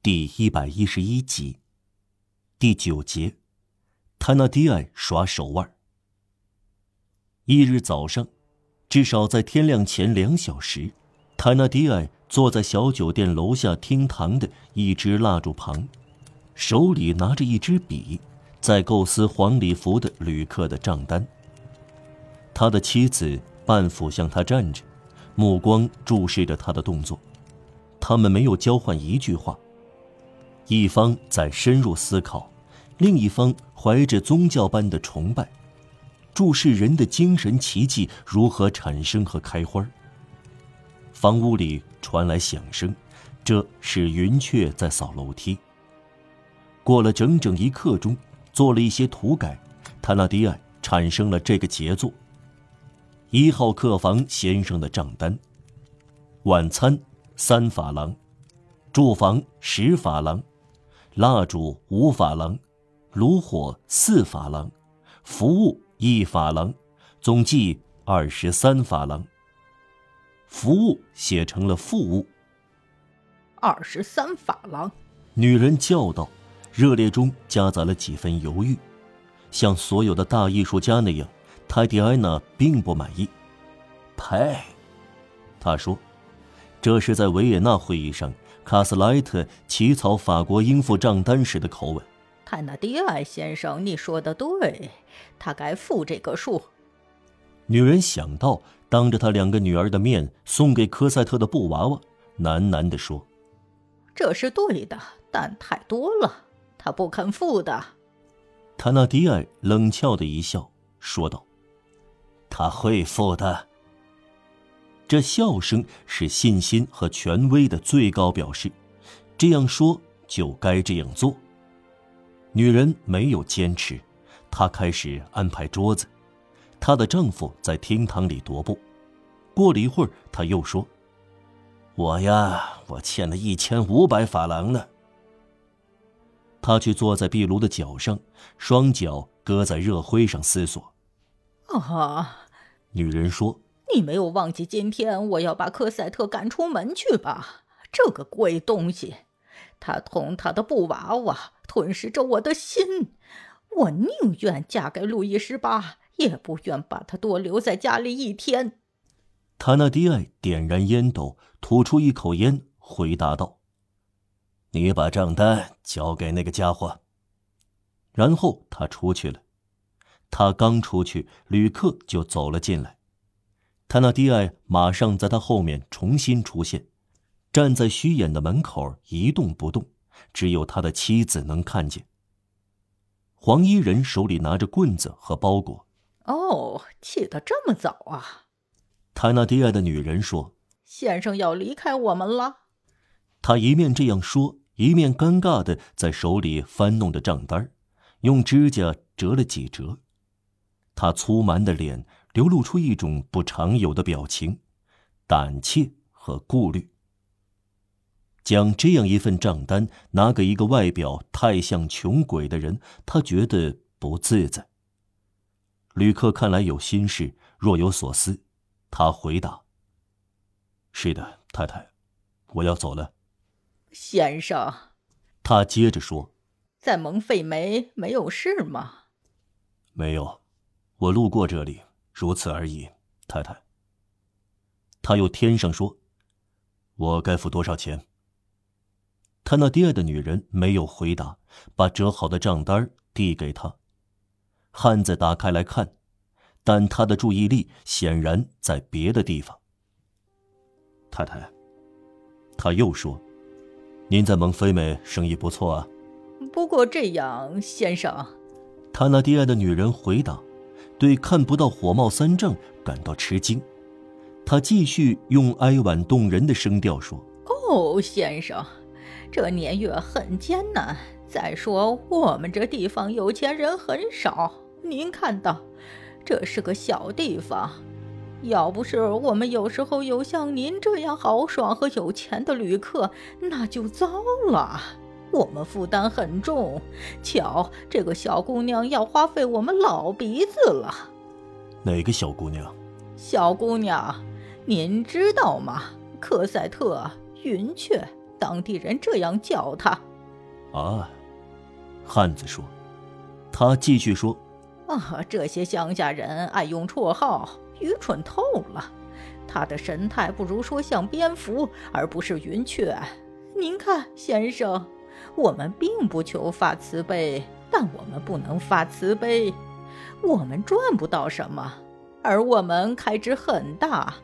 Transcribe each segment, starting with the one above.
第一百一十一集，第九节，泰纳迪埃耍手腕。一日早上，至少在天亮前两小时，泰纳迪埃坐在小酒店楼下厅堂的一支蜡烛旁，手里拿着一支笔，在构思黄礼服的旅客的账单。他的妻子半俯向他站着，目光注视着他的动作，他们没有交换一句话。一方在深入思考，另一方怀着宗教般的崇拜，注视人的精神奇迹如何产生和开花。房屋里传来响声，这是云雀在扫楼梯。过了整整一刻钟，做了一些涂改，塔纳迪埃产生了这个杰作：一号客房先生的账单，晚餐三法郎，住房十法郎。蜡烛五法郎，炉火四法郎，服务一法郎，总计二十三法郎。服务写成了副物。二十三法郎，女人叫道，热烈中夹杂了几分犹豫。像所有的大艺术家那样，泰迪安娜并不满意。呸，她说，这是在维也纳会议上。卡斯莱特起草法国应付账单时的口吻。泰纳迪埃先生，你说的对，他该付这个数。女人想到当着她两个女儿的面送给科赛特的布娃娃，喃喃地说：“这是对的，但太多了，他不肯付的。”塔纳迪埃冷峭的一笑，说道：“他会付的。”这笑声是信心和权威的最高表示，这样说就该这样做。女人没有坚持，她开始安排桌子。她的丈夫在厅堂里踱步。过了一会儿，她又说：“我呀，我欠了一千五百法郎呢。”她却坐在壁炉的脚上，双脚搁在热灰上思索。啊，女人说。你没有忘记今天我要把科赛特赶出门去吧？这个鬼东西，他同他的布娃娃吞噬着我的心。我宁愿嫁给路易十八，也不愿把他多留在家里一天。塔纳迪埃点燃烟斗，吐出一口烟，回答道：“你把账单交给那个家伙。”然后他出去了。他刚出去，旅客就走了进来。塔纳迪埃马上在他后面重新出现，站在虚掩的门口一动不动，只有他的妻子能看见。黄衣人手里拿着棍子和包裹。哦，起得这么早啊！塔纳迪埃的女人说：“先生要离开我们了。”他一面这样说，一面尴尬的在手里翻弄着账单，用指甲折了几折。他粗蛮的脸。流露出一种不常有的表情，胆怯和顾虑。将这样一份账单拿给一个外表太像穷鬼的人，他觉得不自在。旅客看来有心事，若有所思。他回答：“是的，太太，我要走了。”先生，他接着说：“在蒙费梅没有事吗？”“没有，我路过这里。”如此而已，太太。他又添上说：“我该付多少钱？”他那第二的女人没有回答，把折好的账单递给他。汉子打开来看，但他的注意力显然在别的地方。太太，他又说：“您在蒙菲美生意不错啊。”不过这样，先生。他那第二的女人回答。对看不到火冒三丈感到吃惊，他继续用哀婉动人的声调说：“哦，先生，这年月很艰难。再说我们这地方有钱人很少，您看到，这是个小地方。要不是我们有时候有像您这样豪爽和有钱的旅客，那就糟了。”我们负担很重，瞧，这个小姑娘要花费我们老鼻子了。哪个小姑娘？小姑娘，您知道吗？科赛特、云雀、当地人这样叫她。啊，汉子说。他继续说：“啊，这些乡下人爱用绰号，愚蠢透了。他的神态不如说像蝙蝠，而不是云雀。您看，先生，我们并不求发慈悲，但我们不能发慈悲。我们赚不到什么，而我们开支很大。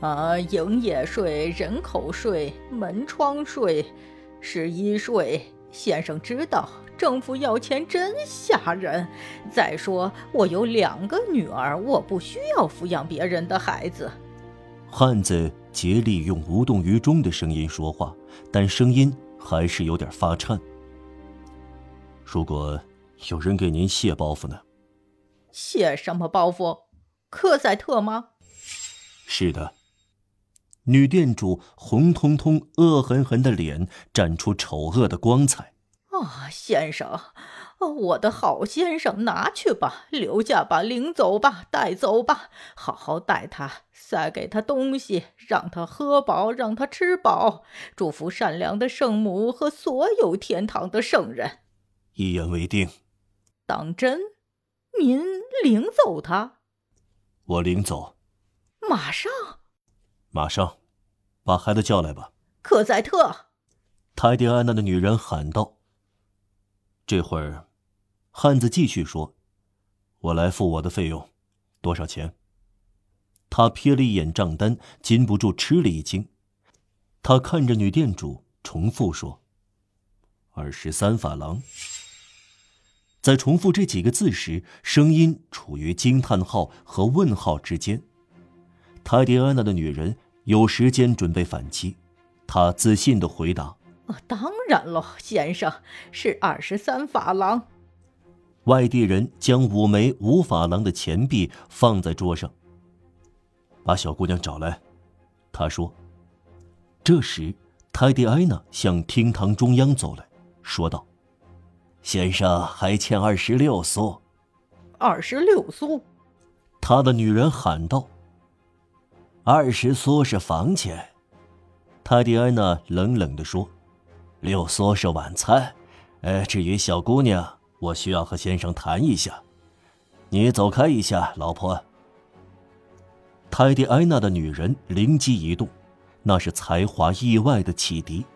啊，营业税、人口税、门窗税、十一税，先生知道。”政府要钱真吓人。再说，我有两个女儿，我不需要抚养别人的孩子。汉子竭力用无动于衷的声音说话，但声音还是有点发颤。如果有人给您卸包袱呢？卸什么包袱？科赛特吗？是的。女店主红彤彤、恶狠狠的脸绽出丑恶的光彩。啊，先生，我的好先生，拿去吧，留下吧，领走吧，带走吧，好好待他，塞给他东西，让他喝饱，让他吃饱，祝福善良的圣母和所有天堂的圣人。一言为定。当真？您领走他？我领走。马上。马上，把孩子叫来吧。克赛特。泰迪安娜的女人喊道。这会儿，汉子继续说：“我来付我的费用，多少钱？”他瞥了一眼账单，禁不住吃了一惊。他看着女店主，重复说：“二十三法郎。”在重复这几个字时，声音处于惊叹号和问号之间。泰迪安娜的女人有时间准备反击，她自信的回答。哦，当然喽，先生是二十三法郎。外地人将五枚五法郎的钱币放在桌上。把小姑娘找来，他说。这时，泰迪埃娜向厅堂中央走来，说道：“先生还欠二十六苏。”二十六苏，他的女人喊道：“二十苏是房钱。”泰迪安娜冷冷地说。六梭是晚餐，呃，至于小姑娘，我需要和先生谈一下。你走开一下，老婆。泰迪埃娜的女人灵机一动，那是才华意外的启迪。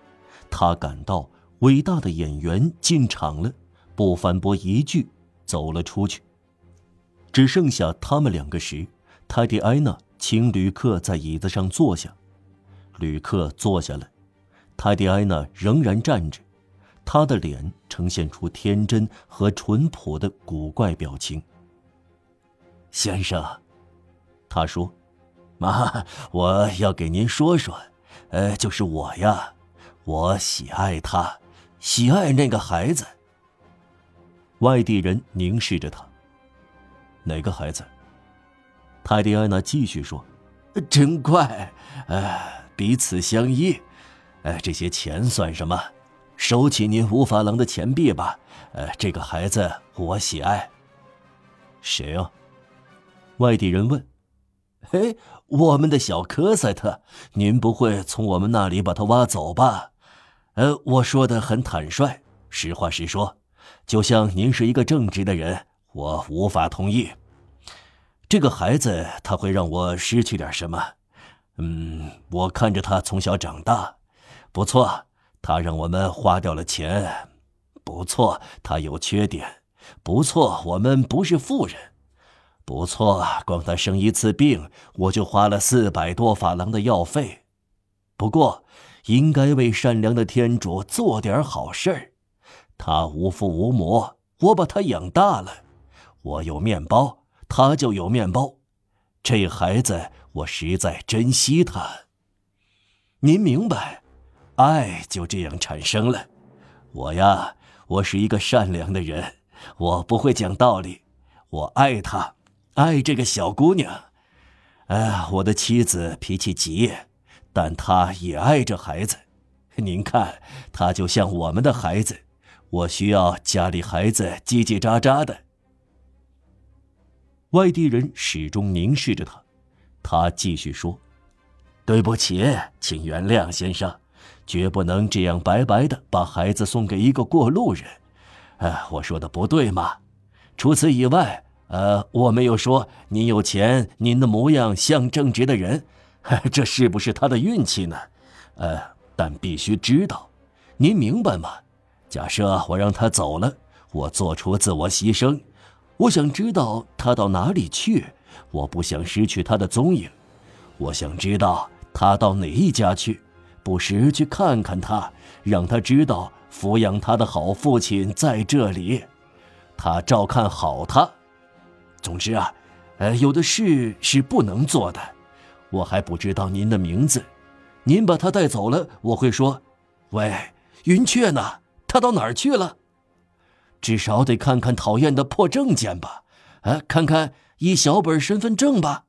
她感到伟大的演员进场了，不反驳一句，走了出去。只剩下他们两个时，泰迪埃娜请旅客在椅子上坐下，旅客坐下来。泰迪埃娜仍然站着，她的脸呈现出天真和淳朴的古怪表情。先生，他说：“妈，我要给您说说，呃，就是我呀，我喜爱他，喜爱那个孩子。”外地人凝视着他。哪个孩子？泰迪安娜继续说：“真怪，呃，彼此相依。”哎，这些钱算什么？收起您五法郎的钱币吧。呃，这个孩子我喜爱。谁啊？外地人问。嘿，我们的小科赛特，您不会从我们那里把他挖走吧？呃，我说的很坦率，实话实说，就像您是一个正直的人，我无法同意。这个孩子他会让我失去点什么？嗯，我看着他从小长大。不错，他让我们花掉了钱。不错，他有缺点。不错，我们不是富人。不错，光他生一次病，我就花了四百多法郎的药费。不过，应该为善良的天主做点好事儿。他无父无母，我把他养大了。我有面包，他就有面包。这孩子，我实在珍惜他。您明白？爱就这样产生了。我呀，我是一个善良的人，我不会讲道理。我爱她，爱这个小姑娘。哎，我的妻子脾气急，但她也爱这孩子。您看，她就像我们的孩子。我需要家里孩子叽叽喳喳的。外地人始终凝视着他，他继续说：“对不起，请原谅，先生。”绝不能这样白白的把孩子送给一个过路人。哎，我说的不对吗？除此以外，呃，我没有说您有钱，您的模样像正直的人，这是不是他的运气呢？呃，但必须知道，您明白吗？假设我让他走了，我做出自我牺牲，我想知道他到哪里去，我不想失去他的踪影，我想知道他到哪一家去，不时去看看他，让他知道抚养他的好父亲在这里，他照看好他。总之啊，呃，有的事是不能做的。我还不知道您的名字，您把他带走了，我会说：“喂，云雀呢？他到哪儿去了？”至少得看看讨厌的破证件吧，啊，看看一小本身份证吧。